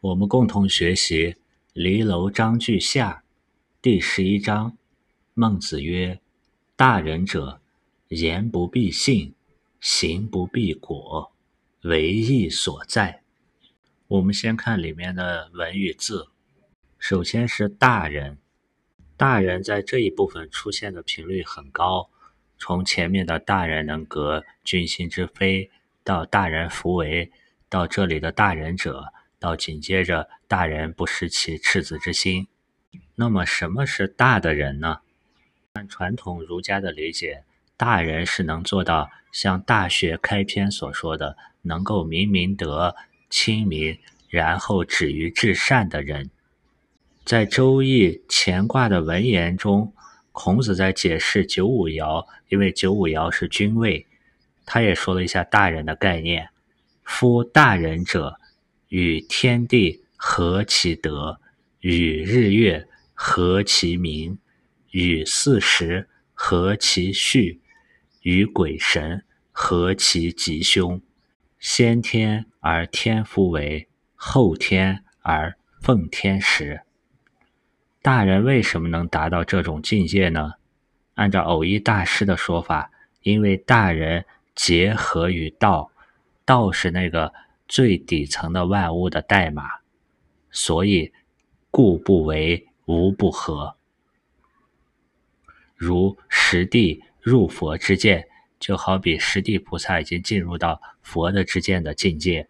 我们共同学习《离楼章句下》第十一章。孟子曰：“大人者，言不必信，行不必果，为义所在。”我们先看里面的文与字。首先是“大人”，“大人”在这一部分出现的频率很高。从前面的“大人能革君心之非”到“大人弗为”，到这里的“大人者”。到紧接着，大人不失其赤子之心。那么，什么是大的人呢？按传统儒家的理解，大人是能做到像《大学》开篇所说的，能够明明德、亲民，然后止于至善的人。在《周易》乾卦的文言中，孔子在解释九五爻，因为九五爻是君位，他也说了一下大人的概念：夫大人者。与天地合其德，与日月合其明，与四时合其序，与鬼神合其吉凶。先天而天夫为，后天而奉天时。大人为什么能达到这种境界呢？按照偶一大师的说法，因为大人结合于道，道是那个。最底层的万物的代码，所以故不为，无不合。如实地入佛之见，就好比实地菩萨已经进入到佛的之见的境界。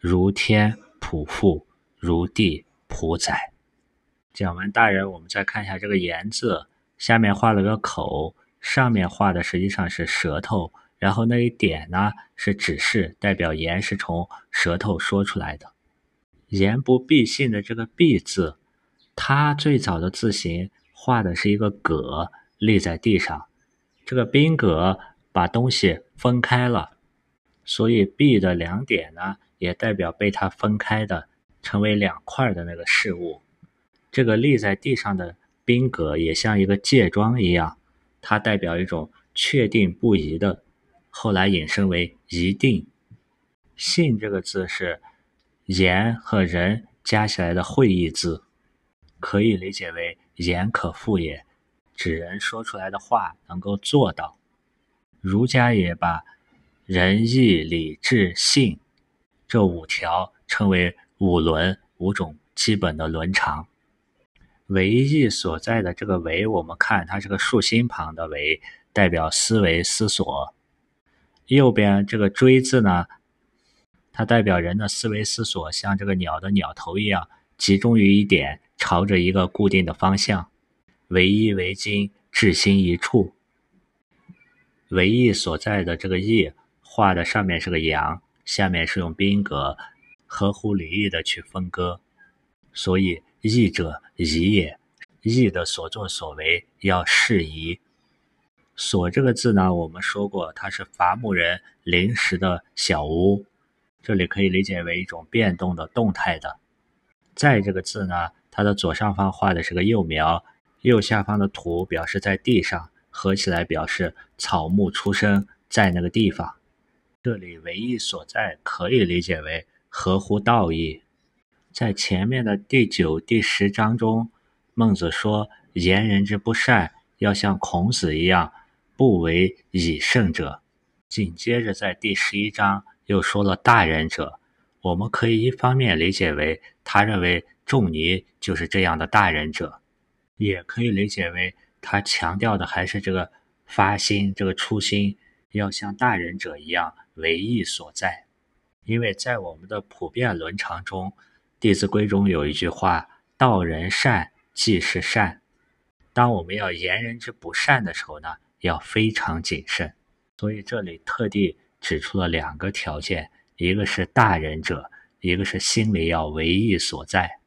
如天普覆，如地普载。讲完大人，我们再看一下这个言字，下面画了个口，上面画的实际上是舌头。然后那一点呢是指示，代表言是从舌头说出来的。言不必信的这个“必”字，它最早的字形画的是一个戈立在地上，这个宾格把东西分开了，所以“必”的两点呢也代表被它分开的，成为两块的那个事物。这个立在地上的宾格也像一个戒桩一样，它代表一种确定不移的。后来引申为一定。信这个字是言和人加起来的会意字，可以理解为言可复也，指人说出来的话能够做到。儒家也把仁义礼智信这五条称为五伦，五种基本的伦常。为义所在的这个为，我们看它是个竖心旁的为，代表思维思索。右边这个“追”字呢，它代表人的思维思索像这个鸟的鸟头一样，集中于一点，朝着一个固定的方向。唯一为精，志心一处。唯一所在的这个“义”画的上面是个羊，下面是用宾格，合乎礼义的去分割。所以“义者宜也”，义的所作所为要适宜。所这个字呢，我们说过，它是伐木人临时的小屋，这里可以理解为一种变动的、动态的。在这个字呢，它的左上方画的是个幼苗，右下方的土表示在地上，合起来表示草木出生在那个地方。这里唯义所在可以理解为合乎道义。在前面的第九、第十章中，孟子说：“言人之不善，要像孔子一样。”不为以圣者，紧接着在第十一章又说了大人者，我们可以一方面理解为他认为仲尼就是这样的大人者，也可以理解为他强调的还是这个发心，这个初心要像大人者一样为义所在。因为在我们的普遍伦常中，《弟子规》中有一句话：“道人善，即是善。”当我们要言人之不善的时候呢？要非常谨慎，所以这里特地指出了两个条件：一个是大人者，一个是心里要唯义所在。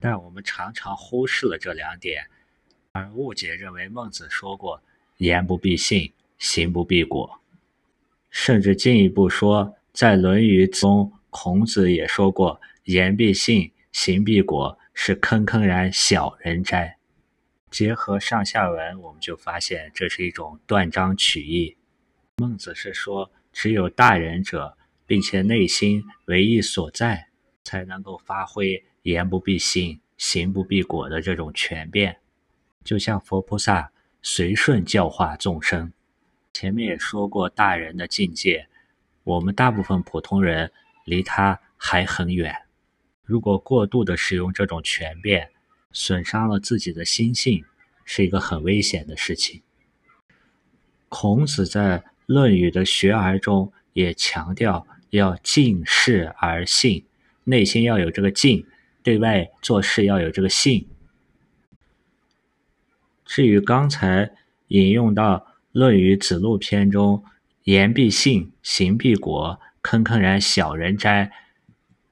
但我们常常忽视了这两点，而误解认为孟子说过“言不必信，行不必果”，甚至进一步说，在《论语》中，孔子也说过“言必信，行必果”，是坑坑然小人哉。结合上下文，我们就发现这是一种断章取义。孟子是说，只有大仁者，并且内心唯义所在，才能够发挥言不必信、行不必果的这种权变。就像佛菩萨随顺教化众生。前面也说过，大人的境界，我们大部分普通人离他还很远。如果过度的使用这种权变，损伤了自己的心性，是一个很危险的事情。孔子在《论语》的学而中也强调要敬事而信，内心要有这个敬，对外做事要有这个信。至于刚才引用到《论语·子路篇》中“言必信，行必果，坑坑然小人哉”，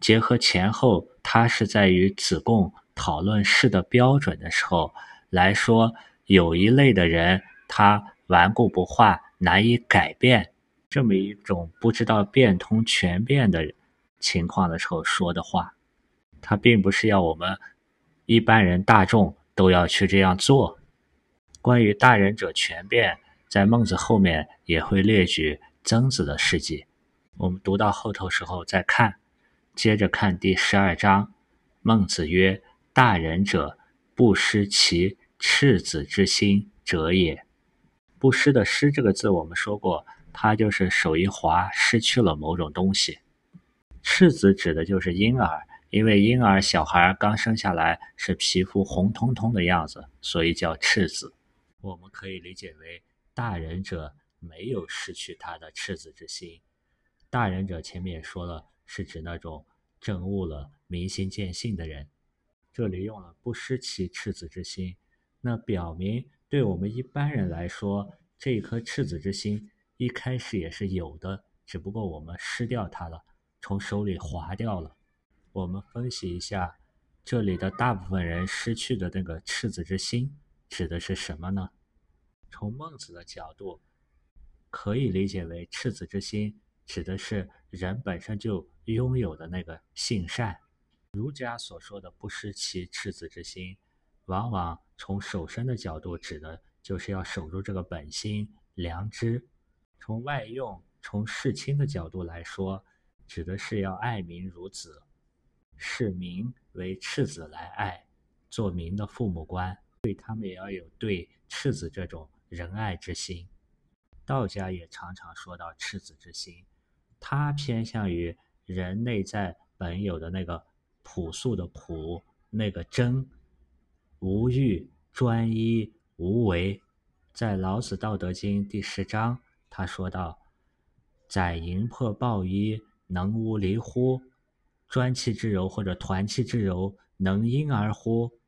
结合前后，它是在与子贡讨论事的标准的时候来说，有一类的人他顽固不化，难以改变，这么一种不知道变通全变的情况的时候说的话，他并不是要我们一般人大众都要去这样做。关于大人者全变，在孟子后面也会列举曾子的事迹。我们读到后头时候再看。接着看第十二章，孟子曰：“大人者，不失其赤子之心者也。”不失的失这个字，我们说过，它就是手一滑，失去了某种东西。赤子指的就是婴儿，因为婴儿小孩刚生下来是皮肤红彤彤的样子，所以叫赤子。我们可以理解为，大人者没有失去他的赤子之心。大人者前面也说了，是指那种证悟了、明心见性的人。这里用了“不失其赤子之心”，那表明对我们一般人来说，这一颗赤子之心一开始也是有的，只不过我们失掉它了，从手里划掉了。我们分析一下，这里的大部分人失去的那个赤子之心。指的是什么呢？从孟子的角度，可以理解为赤子之心指的是人本身就拥有的那个性善。儒家所说的不失其赤子之心，往往从守身的角度指的就是要守住这个本心良知。从外用、从事亲的角度来说，指的是要爱民如子，视民为赤子来爱，做民的父母官。对他们也要有对赤子这种仁爱之心。道家也常常说到赤子之心，它偏向于人内在本有的那个朴素的朴，那个真，无欲、专一、无为。在老子《道德经》第十章，他说道：“宰淫破暴衣，能无离乎？专气之柔或者团气之柔，能婴儿乎？”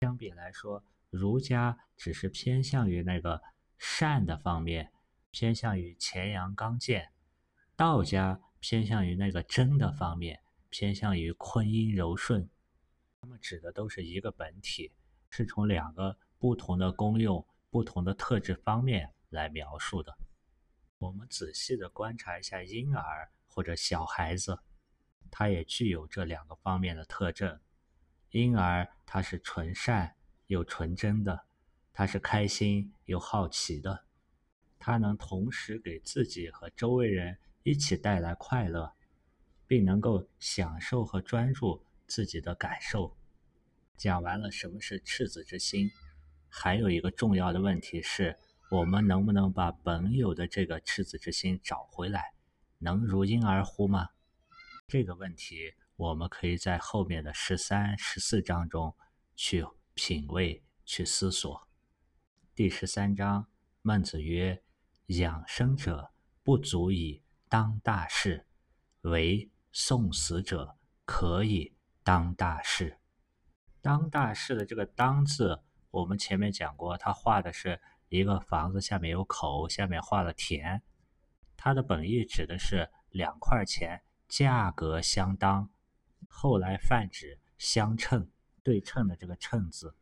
相比来说。儒家只是偏向于那个善的方面，偏向于乾阳刚健；道家偏向于那个真的方面，偏向于坤阴柔顺。他们指的都是一个本体，是从两个不同的功用、不同的特质方面来描述的。我们仔细的观察一下婴儿或者小孩子，他也具有这两个方面的特征。婴儿他是纯善。又纯真的，他是开心又好奇的，他能同时给自己和周围人一起带来快乐，并能够享受和专注自己的感受。讲完了什么是赤子之心，还有一个重要的问题是：我们能不能把本有的这个赤子之心找回来？能如婴儿乎吗？这个问题，我们可以在后面的十三、十四章中去。品味去思索。第十三章，孟子曰：“养生者不足以当大事，为送死者可以当大事。”当大事的这个“当”字，我们前面讲过，它画的是一个房子，下面有口，下面画了田。它的本意指的是两块钱价格相当，后来泛指相称。对称的这个“称”字，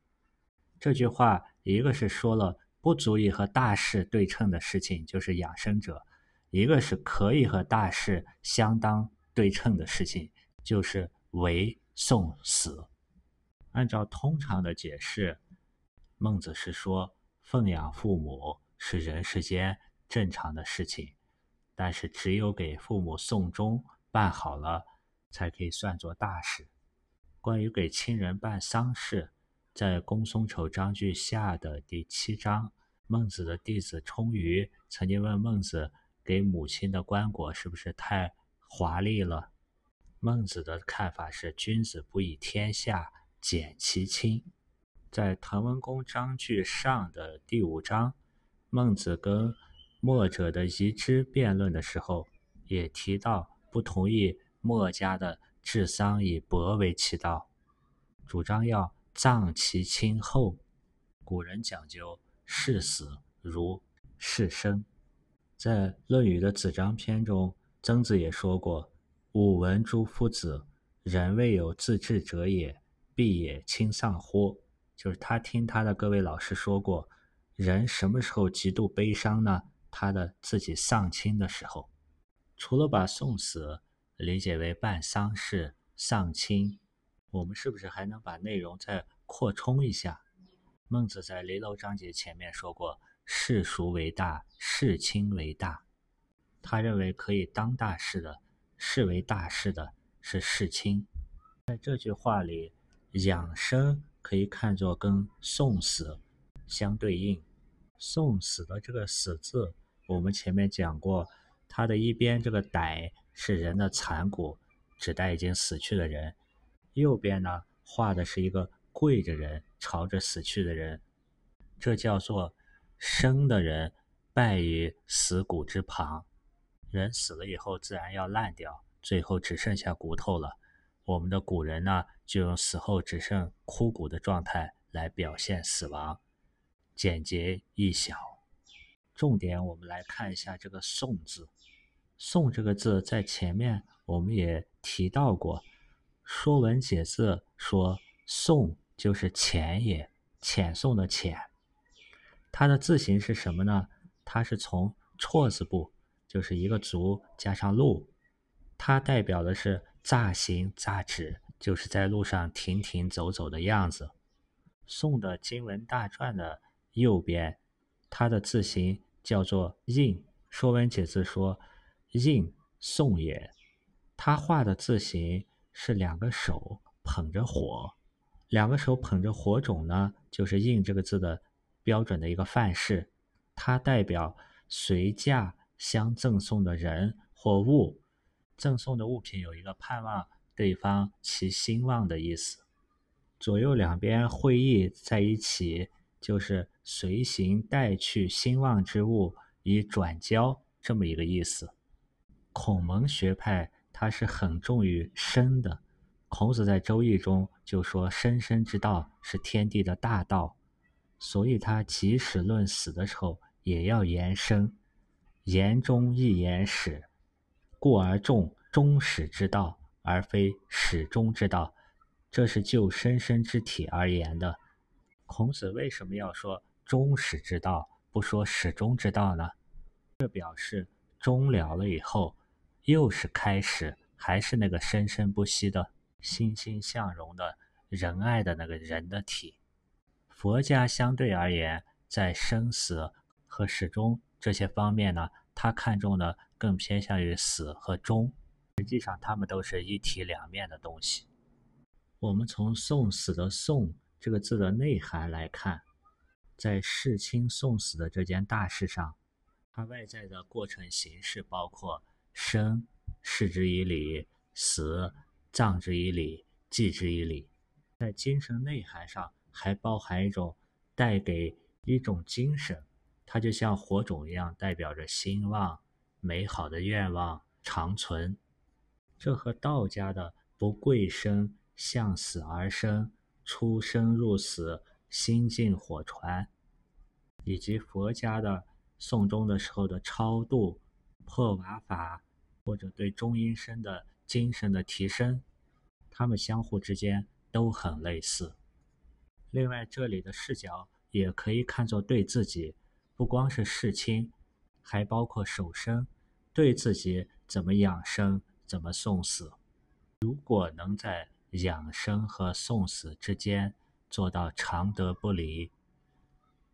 这句话一个是说了不足以和大事对称的事情，就是养生者；一个是可以和大事相当对称的事情，就是为送死。按照通常的解释，孟子是说奉养父母是人世间正常的事情，但是只有给父母送终办好了，才可以算作大事。关于给亲人办丧事，在公孙丑章句下的第七章，孟子的弟子冲于曾经问孟子，给母亲的棺椁是不是太华丽了？孟子的看法是：君子不以天下减其轻。在滕文公章句上的第五章，孟子跟墨者的遗之辩论的时候，也提到不同意墨家的治丧以薄为其道，主张要葬其亲厚。古人讲究视死如视生，在《论语》的子张篇中，曾子也说过：“吾闻诸夫子，人未有自治者也，必也亲丧乎？”就是他听他的各位老师说过，人什么时候极度悲伤呢？他的自己丧亲的时候。除了把送死理解为办丧事、丧亲，我们是不是还能把内容再扩充一下？孟子在离娄章节前面说过：“世俗为大，事亲为大。”他认为可以当大事的、视为大事的是事亲。在这句话里，养生。可以看作跟送死相对应。送死的这个“死”字，我们前面讲过，它的一边这个“歹”是人的残骨，指代已经死去的人；右边呢，画的是一个跪着人，朝着死去的人。这叫做生的人败于死骨之旁。人死了以后，自然要烂掉，最后只剩下骨头了。我们的古人呢，就用死后只剩枯骨的状态来表现死亡，简洁易晓。重点，我们来看一下这个“宋”字。“宋”这个字在前面我们也提到过，《说文解字》说“宋”就是浅也，浅宋的浅。它的字形是什么呢？它是从错字部，就是一个足加上路，它代表的是。乍行乍止，就是在路上停停走走的样子。宋的《经文大传》的右边，它的字形叫做“印”。《说文解字》说：“印，宋也。”他画的字形是两个手捧着火，两个手捧着火种呢，就是“印”这个字的标准的一个范式。它代表随驾相赠送的人或物。赠送的物品有一个盼望对方其兴旺的意思，左右两边会意在一起，就是随行带去兴旺之物以转交这么一个意思。孔蒙学派它是很重于生的，孔子在《周易》中就说生生之道是天地的大道，所以他即使论死的时候也要言生，言中一言始。故而重终始之道，而非始终之道，这是就生生之体而言的。孔子为什么要说终始之道，不说始终之道呢？这表示终了了以后，又是开始，还是那个生生不息的、欣欣向荣的仁爱的那个人的体。佛家相对而言，在生死和始终这些方面呢？他看重的更偏向于死和终，实际上他们都是一体两面的东西。我们从送死的“送”这个字的内涵来看，在世亲送死的这件大事上，它外在的过程形式包括生，视之以礼；死，葬之以礼，祭之以礼。在精神内涵上，还包含一种带给一种精神。它就像火种一样，代表着兴旺、美好的愿望长存。这和道家的不贵生、向死而生、出生入死、心境火传，以及佛家的送终的时候的超度、破瓦法，或者对中阴身的精神的提升，它们相互之间都很类似。另外，这里的视角也可以看作对自己。不光是事亲，还包括守生，对自己怎么养生，怎么送死。如果能在养生和送死之间做到常德不离，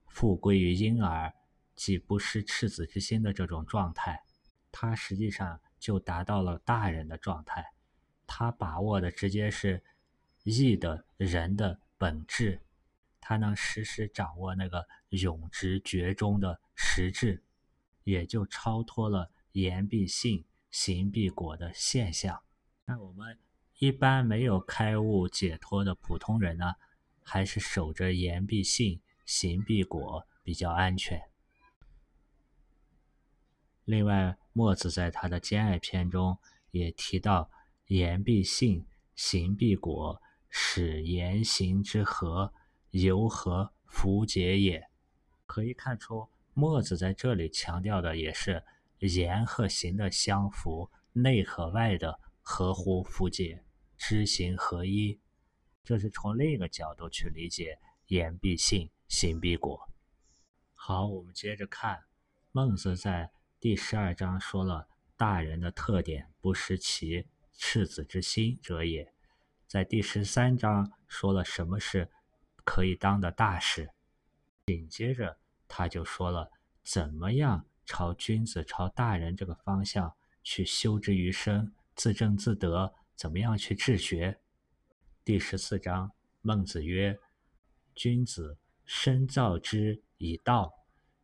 复归于婴儿，即不失赤子之心的这种状态，他实际上就达到了大人的状态，他把握的直接是义的人的本质，他能时时掌握那个永执绝中的实质，也就超脱了言必信，行必果的现象。那我们一般没有开悟解脱的普通人呢，还是守着言必信，行必果比较安全。另外，墨子在他的《兼爱篇》中也提到：“言必信，行必果，使言行之和，由何弗解也？”可以看出，墨子在这里强调的也是言和行的相符，内和外的合乎符解，知行合一。这是从另一个角度去理解“言必信，行必果”。好，我们接着看孟子在。第十二章说了大人的特点，不失其赤子之心者也。在第十三章说了什么是可以当的大事，紧接着他就说了怎么样朝君子、朝大人这个方向去修之于身，自正自得，怎么样去治学。第十四章，孟子曰：“君子身造之以道，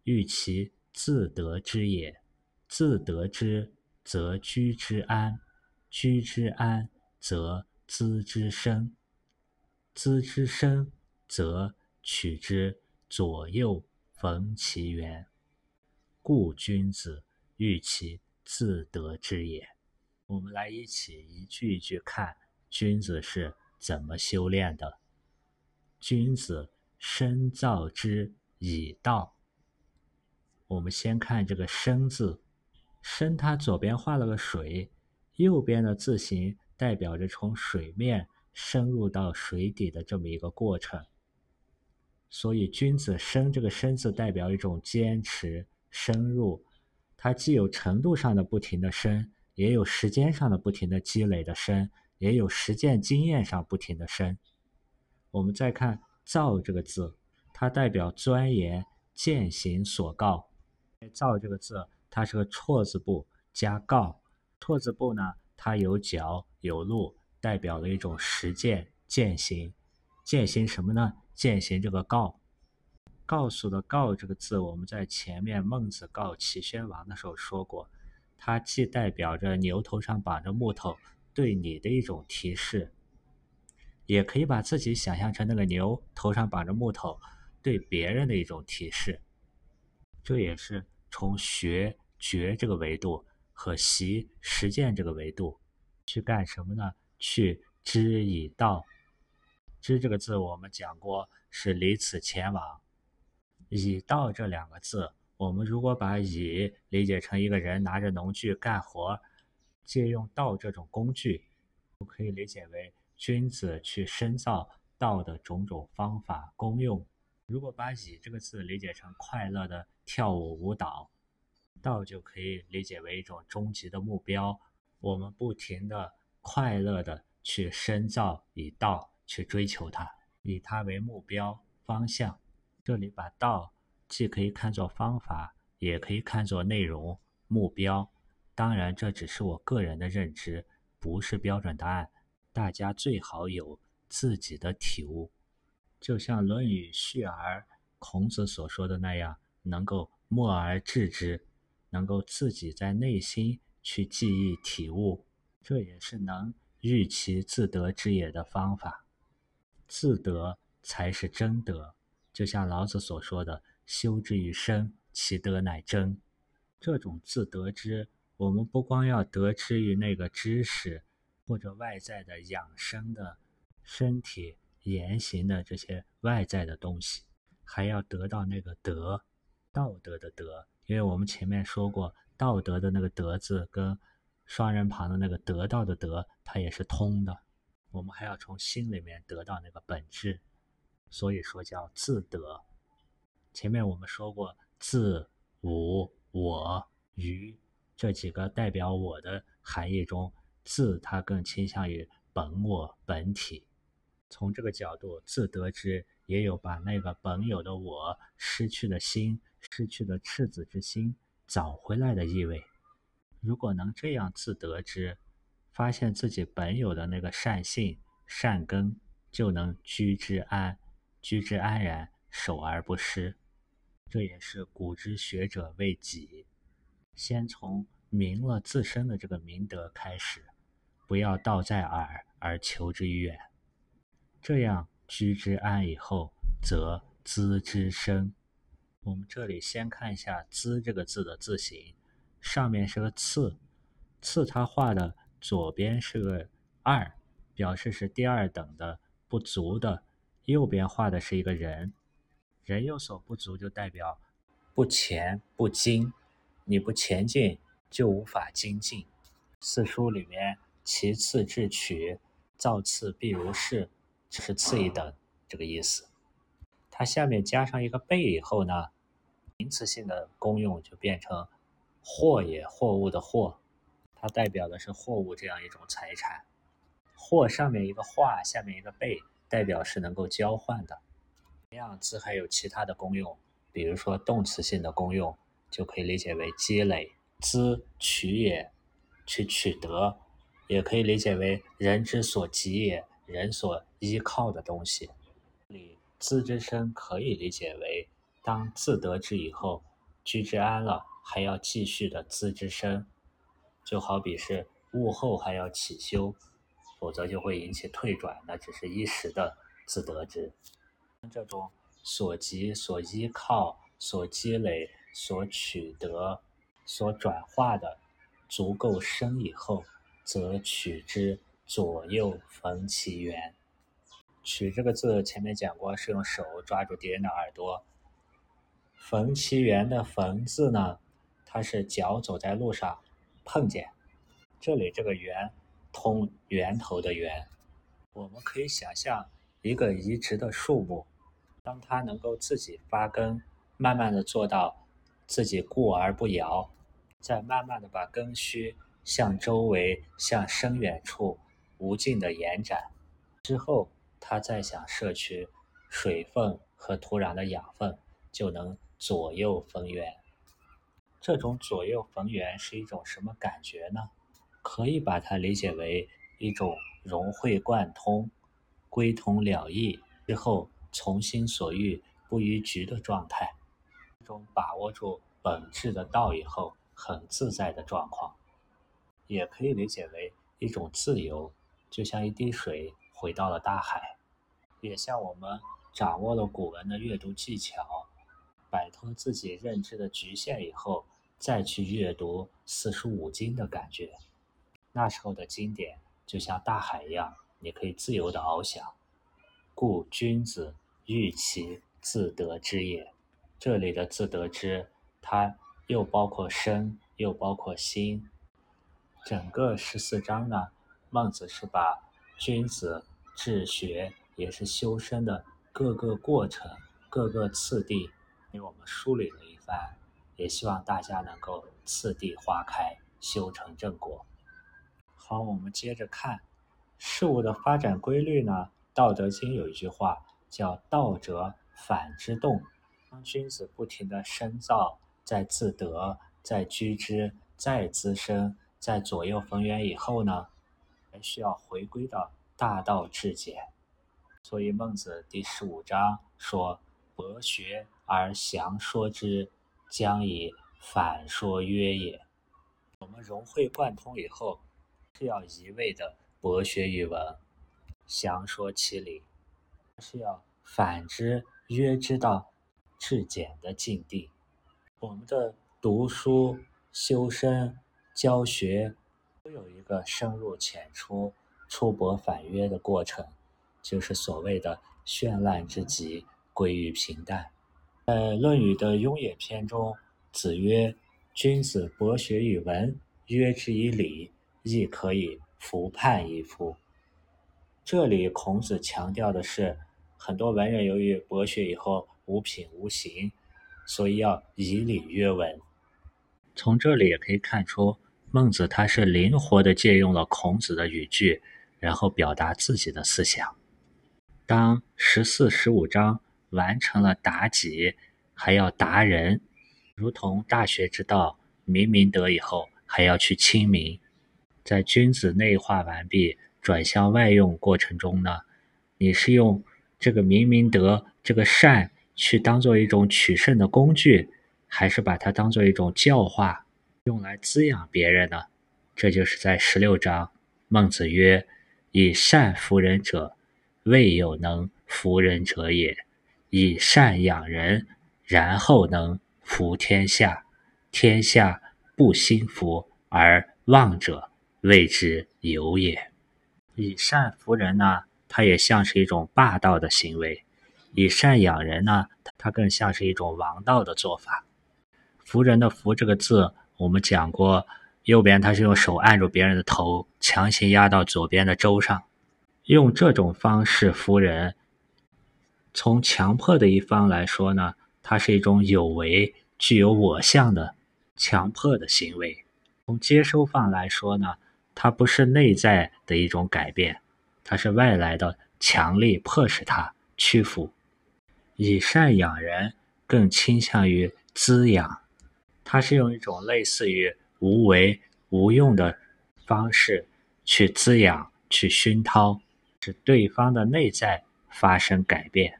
欲其自得之也。”自得之，则居之安；居之安，则资之生；资之生，则取之左右逢其源。故君子欲其自得之也。我们来一起一句一句看，君子是怎么修炼的？君子身造之以道。我们先看这个“生”字。生，它左边画了个水，右边的字形代表着从水面深入到水底的这么一个过程。所以，君子深这个深字代表一种坚持、深入。它既有程度上的不停的深，也有时间上的不停的积累的深，也有实践经验上不停的深。我们再看“造”这个字，它代表钻研、践行所告。“造”这个字。它是个错字部加告，错字部呢，它有角有路，代表了一种实践践行。践行什么呢？践行这个告，告诉的告这个字，我们在前面孟子告齐宣王的时候说过，它既代表着牛头上绑着木头对你的一种提示，也可以把自己想象成那个牛头上绑着木头对别人的一种提示。这也是从学。觉这个维度和习实践这个维度，去干什么呢？去知以道。知这个字我们讲过是离此前往。以道这两个字，我们如果把以理解成一个人拿着农具干活，借用道这种工具，可以理解为君子去深造道的种种方法功用。如果把以这个字理解成快乐的跳舞舞蹈。道就可以理解为一种终极的目标，我们不停的快乐的去深造，以道去追求它，以它为目标方向。这里把道既可以看作方法，也可以看作内容目标。当然，这只是我个人的认知，不是标准答案。大家最好有自己的体悟，就像《论语·序而》孔子所说的那样，能够默而知之。能够自己在内心去记忆体悟，这也是能欲其自得之也的方法。自得才是真德，就像老子所说的：“修之于身，其德乃真。”这种自得之，我们不光要得之于那个知识，或者外在的养生的、身体言行的这些外在的东西，还要得到那个德，道德的德。因为我们前面说过，道德的那个“德”字跟双人旁的那个“得到”的“得”，它也是通的。我们还要从心里面得到那个本质，所以说叫自得。前面我们说过，自、无、我、于这几个代表我的含义中，自它更倾向于本我本体。从这个角度，自得之也有把那个本有的我失去的心。失去的赤子之心找回来的意味。如果能这样自得之，发现自己本有的那个善性、善根，就能居之安，居之安然，守而不失。这也是古之学者为己，先从明了自身的这个明德开始，不要道在耳而求之于远。这样居之安以后，则资之生。我们这里先看一下“资”这个字的字形，上面是个次，次它画的左边是个二，表示是第二等的不足的；右边画的是一个人，人有所不足，就代表不前不精，你不前进就无法精进。四书里面“其次智取，造次必如是”，这是次一等这个意思。它下面加上一个被以后呢？名词性的功用就变成“货也”，货物的“货”，它代表的是货物这样一种财产。“货”上面一个“画”，下面一个“贝”，代表是能够交换的。同样，字还有其他的功用，比如说动词性的功用，就可以理解为积累。资取也，去取得，也可以理解为人之所及也，人所依靠的东西。里“资之生”可以理解为。当自得之以后，居之安了，还要继续的资之身，就好比是物后还要起修，否则就会引起退转，那只是一时的自得之。这种所及、所依靠、所积累、所取得、所转化的足够深以后，则取之，左右逢其源。取这个字前面讲过，是用手抓住敌人的耳朵。逢其源的逢字呢，它是脚走在路上碰见，这里这个源通源头的源。我们可以想象一个移植的树木，当它能够自己发根，慢慢的做到自己固而不摇，再慢慢的把根须向周围、向深远处无尽的延展，之后它再想摄取水分和土壤的养分，就能。左右逢源，这种左右逢源是一种什么感觉呢？可以把它理解为一种融会贯通、归通了意之后从心所欲不逾矩的状态，一种把握住本质的道以后很自在的状况。也可以理解为一种自由，就像一滴水回到了大海，也像我们掌握了古文的阅读技巧。摆脱自己认知的局限以后，再去阅读四书五经的感觉，那时候的经典就像大海一样，你可以自由的翱翔。故君子欲其自得之也。这里的自得之，它又包括身，又包括心。整个十四章呢，孟子是把君子治学也是修身的各个过程、各个次第。给我们梳理了一番，也希望大家能够次第花开，修成正果。好，我们接着看事物的发展规律呢。《道德经》有一句话叫“道者，反之动”。当君子不停的深造，在自得，在居之，在滋生，在左右逢源以后呢，还需要回归到大道至简。所以孟子第十五章说：“博学。”而详说之，将以反说约也。我们融会贯通以后，是要一味的博学语文，详说其理，是要反之约之道至简的境地。我们的读书、修身、教学，都有一个深入浅出、出博反约的过程，就是所谓的绚烂之极，归于平淡。在《论语》的《雍也》篇中，子曰：“君子博学于文，约之以礼，亦可以服判一夫。”这里孔子强调的是，很多文人由于博学以后无品无行，所以要以礼约文。从这里也可以看出，孟子他是灵活的借用了孔子的语句，然后表达自己的思想。当十四、十五章。完成了达己，还要达人，如同大学之道，明明德以后还要去亲民。在君子内化完毕、转向外用过程中呢，你是用这个明明德、这个善去当做一种取胜的工具，还是把它当做一种教化，用来滋养别人呢？这就是在十六章，孟子曰：“以善服人者，未有能服人者也；以善养人，然后能服天下。天下不心服而忘者，谓之有也。”以善服人呢，它也像是一种霸道的行为；以善养人呢，它更像是一种王道的做法。服人的“服”这个字，我们讲过。右边他是用手按住别人的头，强行压到左边的周上，用这种方式服人。从强迫的一方来说呢，它是一种有为、具有我相的强迫的行为；从接收方来说呢，它不是内在的一种改变，它是外来的强力迫使他屈服。以善养人更倾向于滋养，它是用一种类似于。无为无用的方式去滋养、去熏陶，使对方的内在发生改变。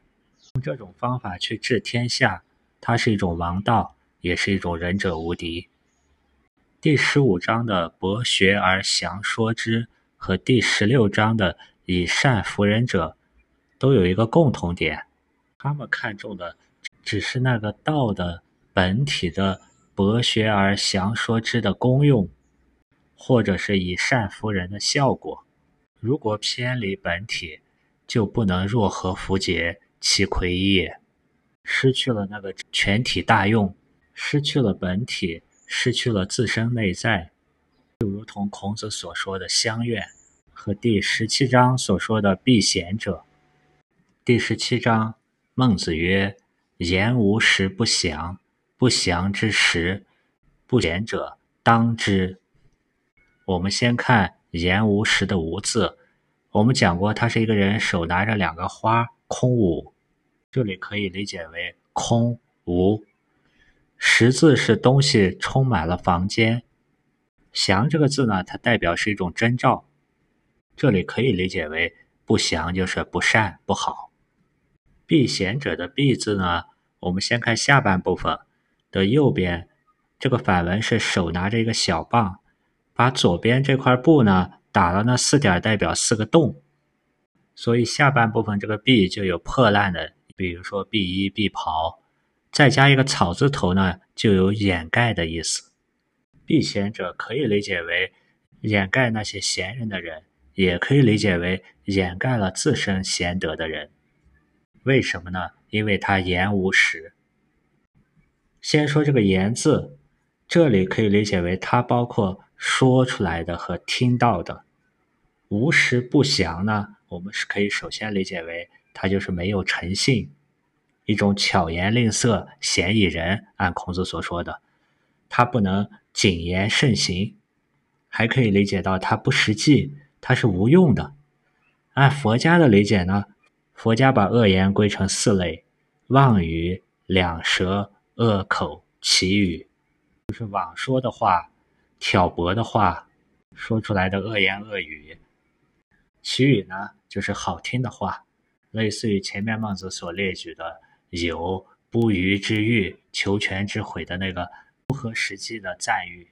用这种方法去治天下，它是一种王道，也是一种仁者无敌。第十五章的“博学而详说之”和第十六章的“以善服人者”都有一个共同点，他们看重的只是那个道的本体的。博学而详说之的功用，或者是以善服人的效果，如果偏离本体，就不能若合符节，其魁也。失去了那个全体大用，失去了本体，失去了自身内在，就如同孔子所说的乡愿，和第十七章所说的避贤者。第十七章，孟子曰：“言无实不详。”不祥之实，不贤者当之。我们先看“言无实”的“无”字，我们讲过，他是一个人手拿着两个花，空无。这里可以理解为空无。实字是东西充满了房间。祥这个字呢，它代表是一种征兆。这里可以理解为不祥就是不善不好。避贤者的“避”字呢，我们先看下半部分。的右边，这个反文是手拿着一个小棒，把左边这块布呢打了那四点，代表四个洞，所以下半部分这个“壁就有破烂的，比如说壁衣、壁袍，再加一个草字头呢，就有掩盖的意思。避贤者可以理解为掩盖那些贤人的人，也可以理解为掩盖了自身贤德的人。为什么呢？因为他言无实。先说这个“言”字，这里可以理解为它包括说出来的和听到的。无实不详呢，我们是可以首先理解为他就是没有诚信，一种巧言令色、嫌疑人。按孔子所说的，他不能谨言慎行，还可以理解到它不实际，它是无用的。按佛家的理解呢，佛家把恶言归成四类：妄语、两舌。恶口、绮语，就是妄说的话、挑拨的话，说出来的恶言恶语。绮语呢，就是好听的话，类似于前面孟子所列举的有不虞之欲、求全之悔的那个不合实际的赞誉。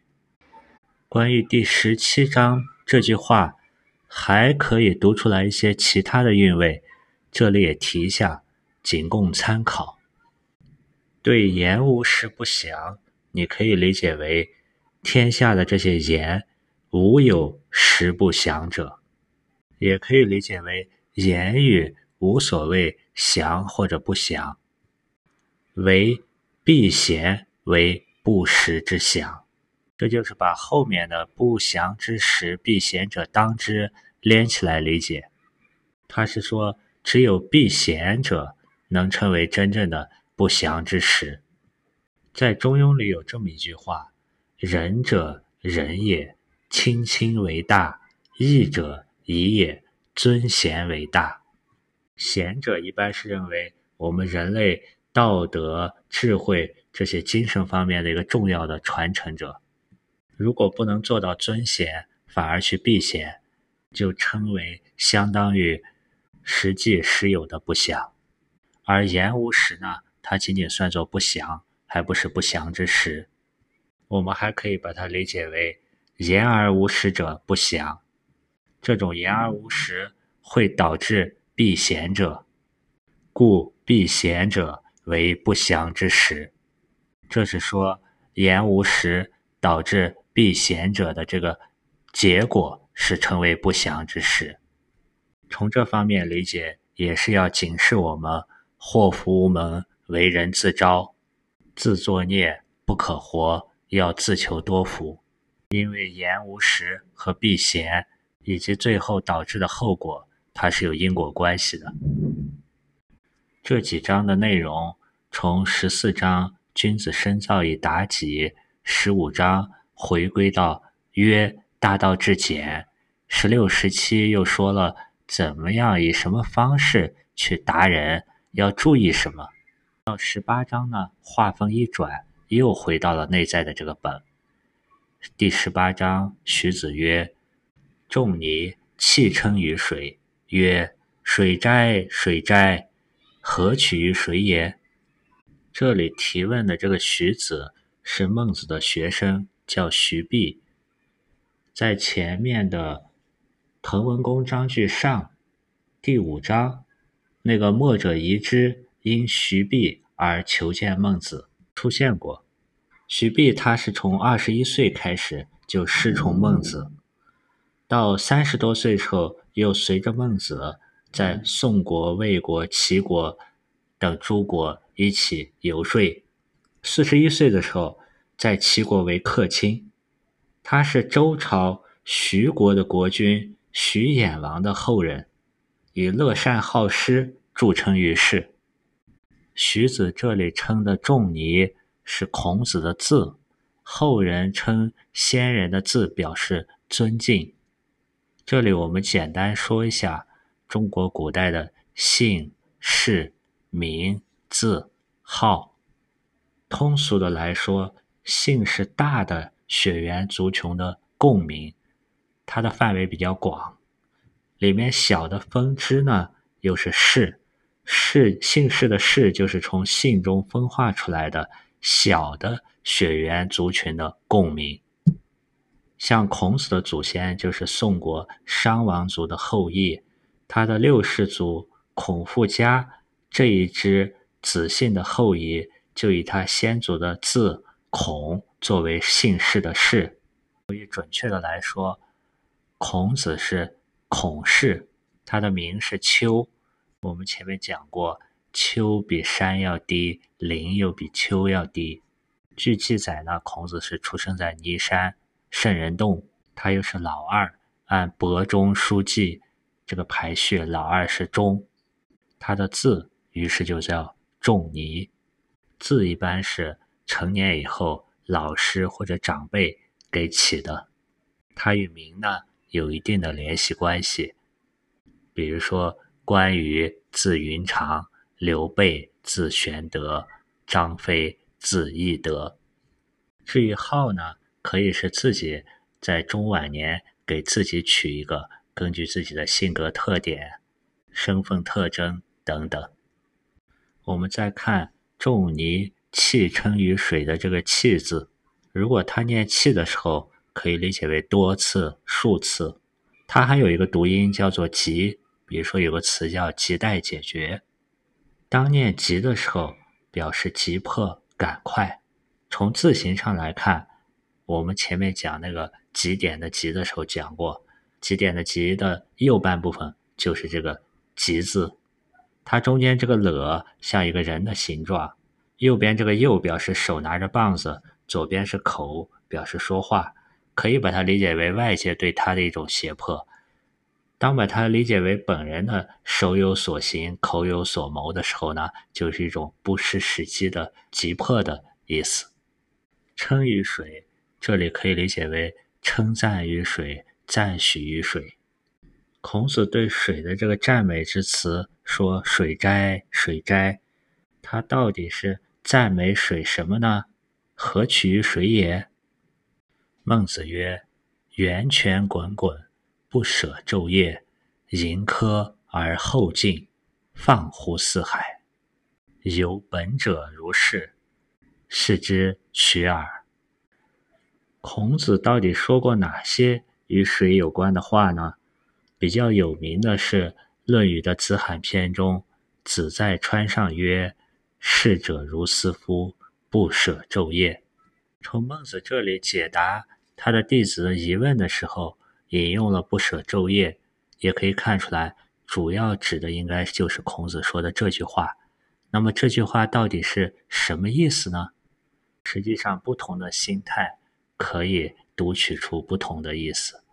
关于第十七章这句话，还可以读出来一些其他的韵味，这里也提一下，仅供参考。对言无实不详，你可以理解为天下的这些言无有实不详者，也可以理解为言语无所谓详或者不详，为避贤为不时之详，这就是把后面的不祥之时避贤者当之连起来理解。他是说，只有避贤者能称为真正的。不祥之时，在《中庸》里有这么一句话：“仁者仁也，亲亲为大；义者义也，尊贤为大。”贤者一般是认为我们人类道德、智慧这些精神方面的一个重要的传承者。如果不能做到尊贤，反而去避嫌，就称为相当于实际实有的不祥。而言无实呢，它仅仅算作不祥，还不是不祥之实。我们还可以把它理解为言而无实者不祥。这种言而无实会导致避嫌者，故避嫌者为不祥之实。这是说言无实导致避嫌者的这个结果是成为不祥之事。从这方面理解，也是要警示我们祸福无门，为人自招，自作孽不可活，要自求多福。因为言无实和避嫌。以及最后导致的后果，它是有因果关系的。这几章的内容，从十四章“君子深造以达己”，十五章回归到“曰大道至简”，十六、十七又说了怎么样以什么方式去达人，要注意什么。到十八章呢，话锋一转，又回到了内在的这个本。第十八章，徐子曰。仲尼弃称于水，曰：“水哉，水哉！何取于水也？”这里提问的这个徐子是孟子的学生，叫徐弼。在前面的《滕文公章句上》第五章，那个墨者遗之因徐弼而求见孟子出现过。徐弼他是从二十一岁开始就师从孟子。到三十多岁时候，又随着孟子在宋国、魏国、齐国等诸国一起游说。四十一岁的时候，在齐国为客卿。他是周朝徐国的国君徐衍王的后人，以乐善好施著称于世。徐子这里称的仲尼是孔子的字，后人称先人的字，表示尊敬。这里我们简单说一下中国古代的姓氏名字号。通俗的来说，姓是大的血缘族群的共名，它的范围比较广。里面小的分支呢，又是氏。氏姓氏的氏就是从姓中分化出来的小的血缘族群的共名。像孔子的祖先就是宋国商王族的后裔，他的六世祖孔父家这一支子姓的后裔，就以他先祖的字孔作为姓氏的氏。所以准确的来说，孔子是孔氏，他的名是丘。我们前面讲过，丘比山要低，陵又比丘要低。据记载呢，孔子是出生在尼山。圣人洞，他又是老二，按伯中书记这个排序，老二是中，他的字于是就叫仲尼。字一般是成年以后老师或者长辈给起的，他与名呢有一定的联系关系。比如说关羽字云长，刘备字玄德，张飞字翼德。至于号呢？可以是自己在中晚年给自己取一个，根据自己的性格特点、身份特征等等。我们再看仲尼气称于水的这个“气”字，如果他念气的时候，可以理解为多次、数次。它还有一个读音叫做“急”，比如说有个词叫“急待解决”。当念“急”的时候，表示急迫、赶快。从字形上来看。我们前面讲那个极点的“极”的时候讲过，极点的“极”的右半部分就是这个“极”字，它中间这个“了”像一个人的形状，右边这个“右”表示手拿着棒子，左边是口，表示说话，可以把它理解为外界对他的一种胁迫。当把它理解为本人的手有所行、口有所谋的时候呢，就是一种不失时机的急迫的意思。称于水。这里可以理解为称赞于水，赞许于水。孔子对水的这个赞美之词，说“水哉，水哉”，他到底是赞美水什么呢？何取于水也？孟子曰：“源泉滚滚，不舍昼夜，盈科而后进，放乎四海。有本者如是，是之取耳。孔子到底说过哪些与水有关的话呢？比较有名的是《论语》的子罕篇中，子在川上曰：“逝者如斯夫，不舍昼夜。”从孟子这里解答他的弟子的疑问的时候，引用了“不舍昼夜”，也可以看出来，主要指的应该就是孔子说的这句话。那么这句话到底是什么意思呢？实际上，不同的心态可以读取出不同的意思。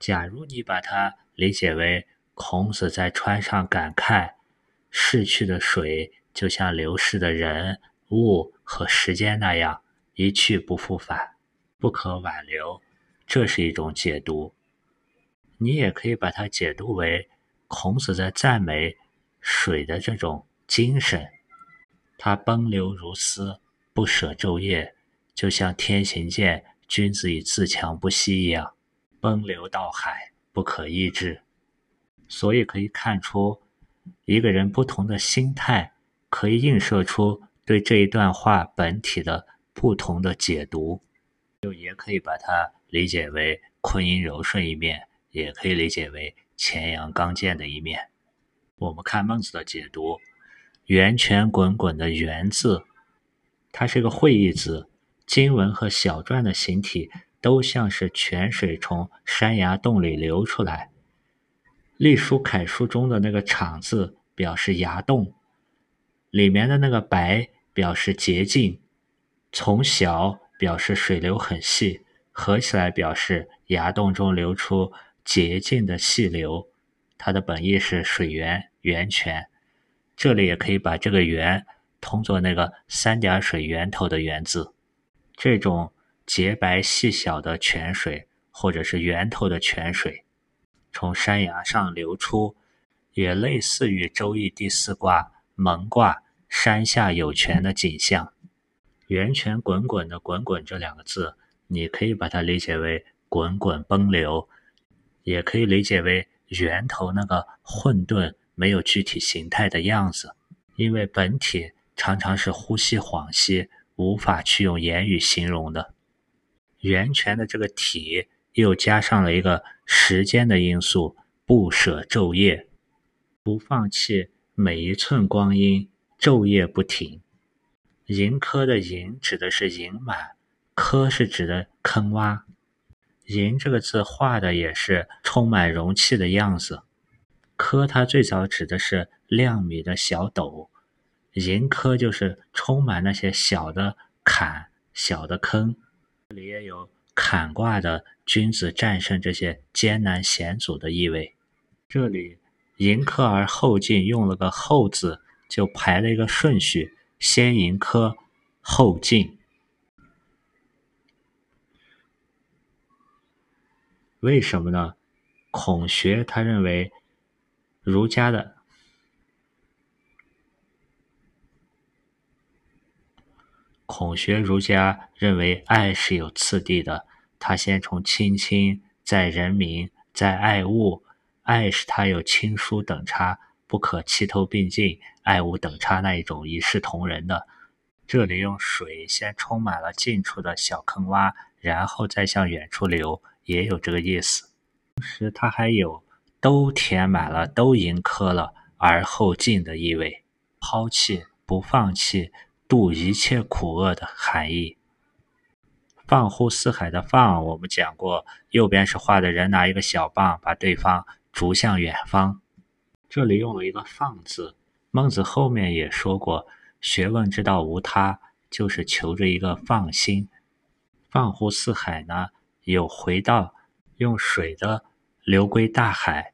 假如你把它理解为孔子在川上感慨，逝去的水就像流逝的人物和时间那样。一去不复返，不可挽留，这是一种解读。你也可以把它解读为孔子在赞美水的这种精神。它奔流如丝，不舍昼夜，就像天行健，君子以自强不息一样，奔流到海，不可抑制。所以可以看出，一个人不同的心态，可以映射出对这一段话本体的。不同的解读，就也可以把它理解为坤阴柔顺一面，也可以理解为乾阳刚健的一面。我们看孟子的解读，“源泉滚滚”的“源”字，它是个会意字，经文和小篆的形体都像是泉水从山崖洞里流出来。隶书楷书中的那个“场”字表示崖洞，里面的那个“白”表示洁净。从小表示水流很细，合起来表示崖洞中流出洁净的细流。它的本意是水源、源泉。这里也可以把这个“源”通作那个三点水源头的“源”字。这种洁白细小的泉水，或者是源头的泉水，从山崖上流出，也类似于《周易》第四卦蒙卦“山下有泉”的景象。源泉滚滚的“滚滚”这两个字，你可以把它理解为滚滚奔流，也可以理解为源头那个混沌、没有具体形态的样子。因为本体常常是呼吸恍兮，无法去用言语形容的。源泉的这个体又加上了一个时间的因素，不舍昼夜，不放弃每一寸光阴，昼夜不停。盈科的盈指的是盈满，科是指的坑洼。盈这个字画的也是充满容器的样子。科它最早指的是量米的小斗，盈科就是充满那些小的坎、小的坑。这里也有坎卦的君子战胜这些艰难险阻的意味。这里盈科而后进，用了个后字，就排了一个顺序。先迎科，后进。为什么呢？孔学他认为，儒家的孔学儒家认为爱是有次第的，他先从亲亲，再人民，再爱物。爱是他有亲疏等差。不可齐头并进，爱无等差那一种一视同仁的。这里用水先充满了近处的小坑洼，然后再向远处流，也有这个意思。同时，它还有都填满了、都盈科了而后进的意味，抛弃不放弃，度一切苦厄的含义。放乎四海的放，我们讲过，右边是画的人拿一个小棒，把对方逐向远方。这里用了一个“放”字，孟子后面也说过：“学问之道无他，就是求着一个放心。”放乎四海呢，有回到用水的流归大海，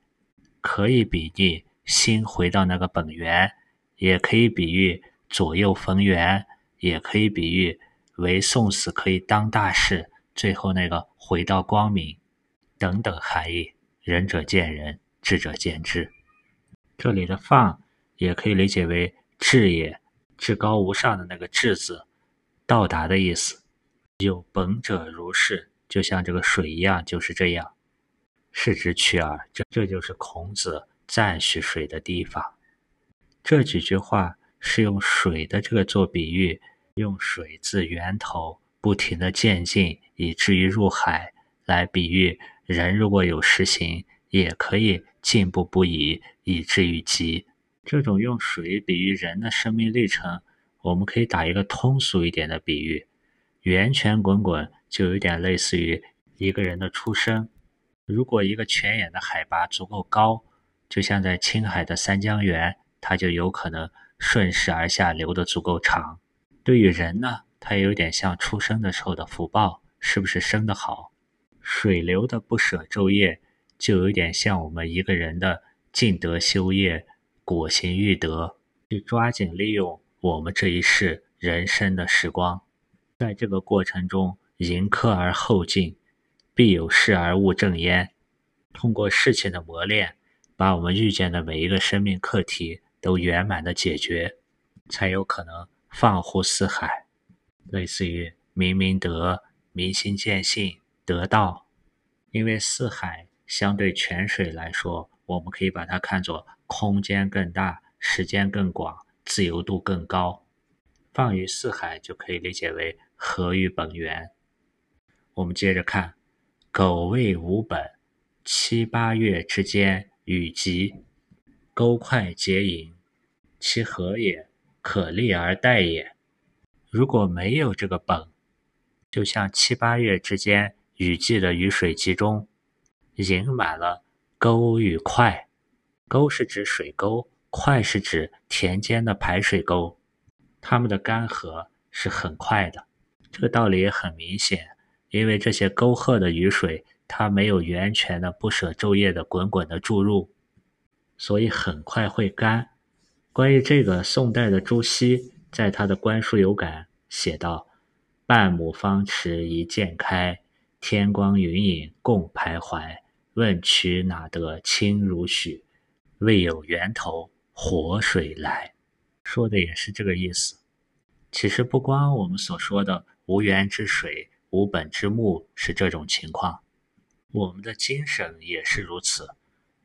可以比喻心回到那个本源，也可以比喻左右逢源，也可以比喻为送死可以当大事，最后那个回到光明等等含义。仁者见仁，智者见智。这里的“放”也可以理解为“至也”，至高无上的那个“至”字，到达的意思。有本者如是，就像这个水一样，就是这样，是指取耳。这这就是孔子赞许水的地方。这几句话是用水的这个做比喻，用水自源头不停的渐进，以至于入海，来比喻人如果有实行，也可以进步不已，以至于极。这种用水比喻人的生命历程，我们可以打一个通俗一点的比喻：源泉滚滚，就有点类似于一个人的出生。如果一个泉眼的海拔足够高，就像在青海的三江源。它就有可能顺势而下流得足够长。对于人呢，它也有点像出生的时候的福报，是不是生得好？水流的不舍昼夜，就有点像我们一个人的尽德修业、果行欲得，去抓紧利用我们这一世人生的时光，在这个过程中迎客而后进，必有事而勿正焉。通过事情的磨练，把我们遇见的每一个生命课题。都圆满的解决，才有可能放乎四海，类似于明明德、明心见性、得道。因为四海相对泉水来说，我们可以把它看作空间更大、时间更广、自由度更高。放于四海就可以理解为合于本源。我们接着看，苟未无本，七八月之间雨急，钩快结盈。其何也？可立而待也。如果没有这个本，就像七八月之间雨季的雨水集中，盈满了沟与块。沟是指水沟，块是指田间的排水沟，它们的干涸是很快的。这个道理也很明显，因为这些沟壑的雨水，它没有源泉的不舍昼夜的滚滚的注入，所以很快会干。关于这个，宋代的朱熹在他的《观书有感》写道：“半亩方池一鉴开，天光云影共徘徊。问渠哪得清如许？为有源头活水来。”说的也是这个意思。其实不光我们所说的无源之水、无本之木是这种情况，我们的精神也是如此。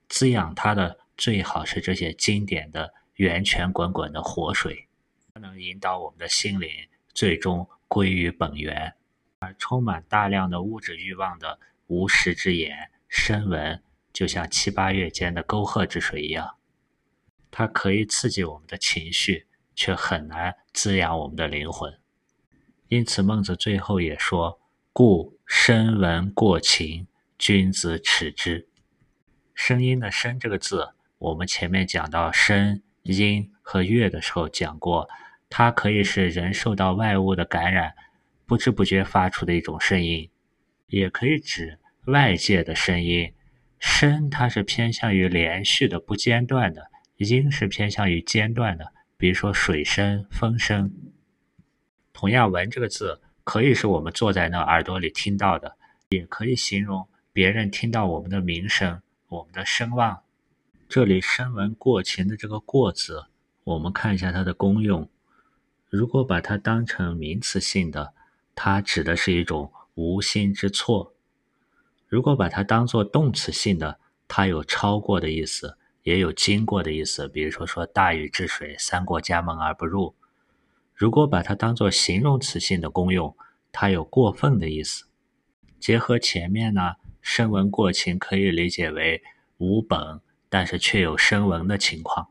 滋养它的最好是这些经典的。源泉滚滚的活水，它能引导我们的心灵最终归于本源；而充满大量的物质欲望的无实之言、声闻，就像七八月间的沟壑之水一样，它可以刺激我们的情绪，却很难滋养我们的灵魂。因此，孟子最后也说：“故声闻过情，君子耻之。”声音的“声”这个字，我们前面讲到声。音和乐的时候讲过，它可以是人受到外物的感染，不知不觉发出的一种声音，也可以指外界的声音。声它是偏向于连续的、不间断的；音是偏向于间断的，比如说水声、风声。同样，闻这个字可以是我们坐在那耳朵里听到的，也可以形容别人听到我们的名声、我们的声望。这里声闻过情的这个“过”字，我们看一下它的功用。如果把它当成名词性的，它指的是一种无心之错；如果把它当做动词性的，它有超过的意思，也有经过的意思。比如说说大禹治水，三过家门而不入。如果把它当做形容词性的功用，它有过分的意思。结合前面呢，声闻过情可以理解为无本。但是却有声闻的情况，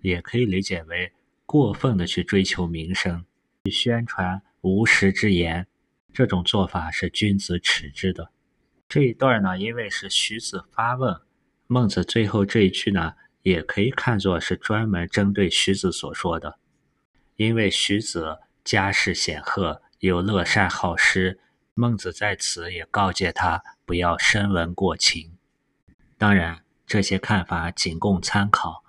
也可以理解为过分的去追求名声，去宣传无实之言，这种做法是君子耻之的。这一段呢，因为是徐子发问，孟子最后这一句呢，也可以看作是专门针对徐子所说的。因为徐子家世显赫，又乐善好施，孟子在此也告诫他不要声闻过情。当然。这些看法仅供参考，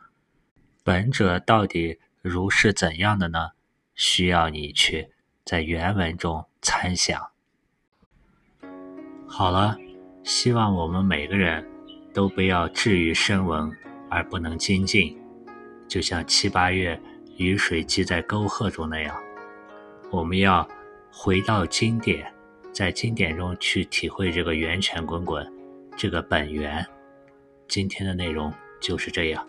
本者到底如是怎样的呢？需要你去在原文中参想。好了，希望我们每个人都不要至于声闻而不能精进，就像七八月雨水积在沟壑中那样。我们要回到经典，在经典中去体会这个源泉滚滚，这个本源。今天的内容就是这样。